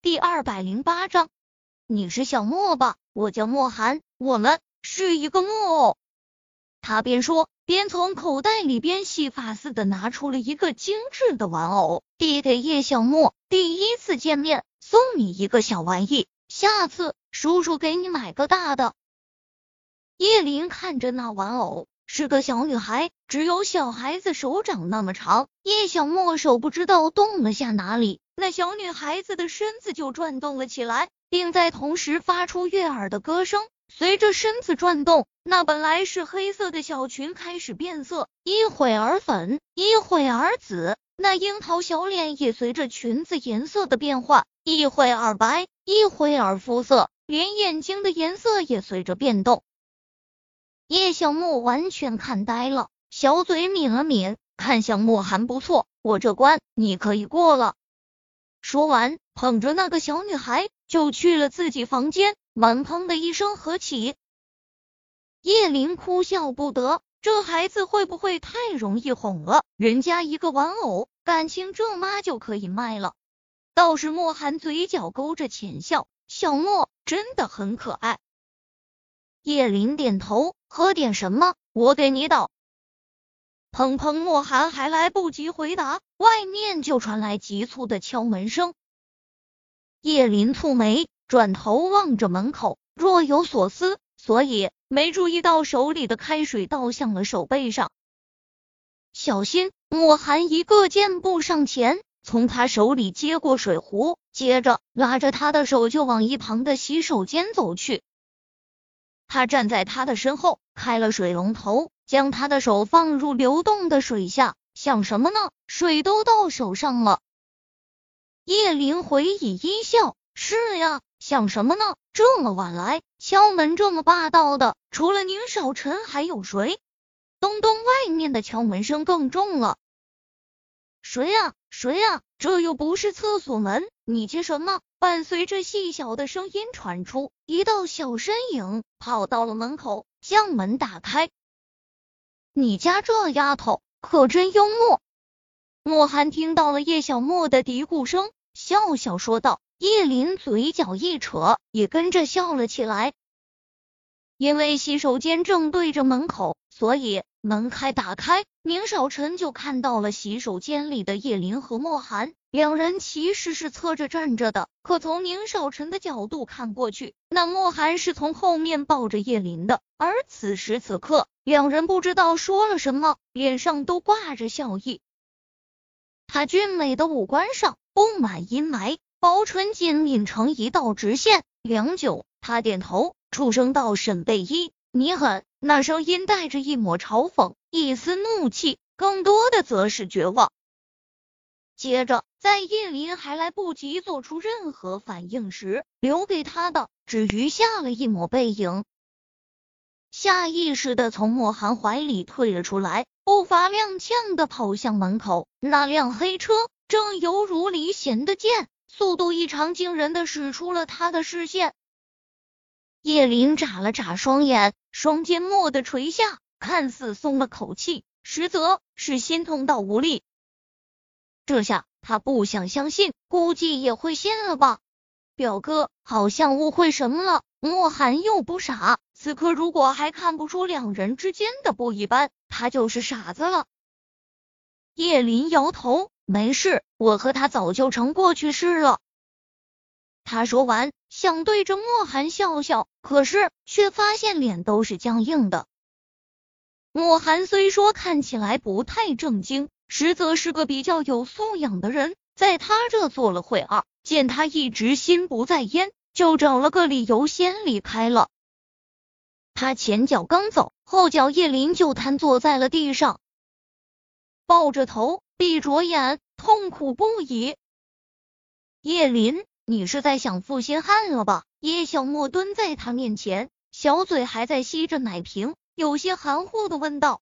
第二百零八章，你是小莫吧？我叫莫寒，我们是一个木偶。他边说边从口袋里边戏法似的拿出了一个精致的玩偶，递给叶小莫。第一次见面，送你一个小玩意，下次叔叔给你买个大的。叶林看着那玩偶。是个小女孩，只有小孩子手掌那么长。叶小莫手不知道动了下哪里，那小女孩子的身子就转动了起来，并在同时发出悦耳的歌声。随着身子转动，那本来是黑色的小裙开始变色，一会儿粉，一会儿紫。那樱桃小脸也随着裙子颜色的变化，一会儿白，一会儿肤色，连眼睛的颜色也随着变动。叶小木完全看呆了，小嘴抿了抿，看向莫寒，不错，我这关你可以过了。说完，捧着那个小女孩就去了自己房间，门砰的一声合起。叶林哭笑不得，这孩子会不会太容易哄了？人家一个玩偶，感情这妈就可以卖了？倒是莫寒嘴角勾着浅笑，小莫真的很可爱。叶林点头，喝点什么？我给你倒。砰砰，莫寒还来不及回答，外面就传来急促的敲门声。叶林蹙眉，转头望着门口，若有所思，所以没注意到手里的开水倒向了手背上。小心！莫寒一个箭步上前，从他手里接过水壶，接着拉着他的手就往一旁的洗手间走去。他站在他的身后，开了水龙头，将他的手放入流动的水下，想什么呢？水都到手上了。叶灵回以一笑：“是呀，想什么呢？这么晚来敲门，这么霸道的，除了宁少臣还有谁？”东东，外面的敲门声更重了。谁呀？谁呀？这又不是厕所门，你接什么？伴随着细小的声音传出，一道小身影跑到了门口，将门打开。你家这丫头可真幽默。莫寒听到了叶小莫的嘀咕声，笑笑说道。叶林嘴角一扯，也跟着笑了起来。因为洗手间正对着门口，所以。门开打开，宁少臣就看到了洗手间里的叶林和莫寒两人，其实是侧着站着的。可从宁少臣的角度看过去，那莫寒是从后面抱着叶林的。而此时此刻，两人不知道说了什么，脸上都挂着笑意。他俊美的五官上布满阴霾，薄唇紧抿成一道直线。良久，他点头，出声道：“沈贝依。”你狠！那声音带着一抹嘲讽，一丝怒气，更多的则是绝望。接着，在叶林还来不及做出任何反应时，留给他的只余下了一抹背影。下意识的从莫寒怀里退了出来，步伐踉跄的跑向门口。那辆黑车正犹如离弦的箭，速度异常惊人的驶出了他的视线。叶林眨了眨双眼，双肩蓦地垂下，看似松了口气，实则是心痛到无力。这下他不想相信，估计也会信了吧？表哥好像误会什么了。莫寒又不傻，此刻如果还看不出两人之间的不一般，他就是傻子了。叶林摇头，没事，我和他早就成过去式了。他说完，想对着莫寒笑笑，可是却发现脸都是僵硬的。莫寒虽说看起来不太正经，实则是个比较有素养的人。在他这做了会二，见他一直心不在焉，就找了个理由先离开了。他前脚刚走，后脚叶林就瘫坐在了地上，抱着头，闭着眼，痛苦不已。叶林。你是在想负心汉了吧？叶小莫蹲在他面前，小嘴还在吸着奶瓶，有些含糊的问道。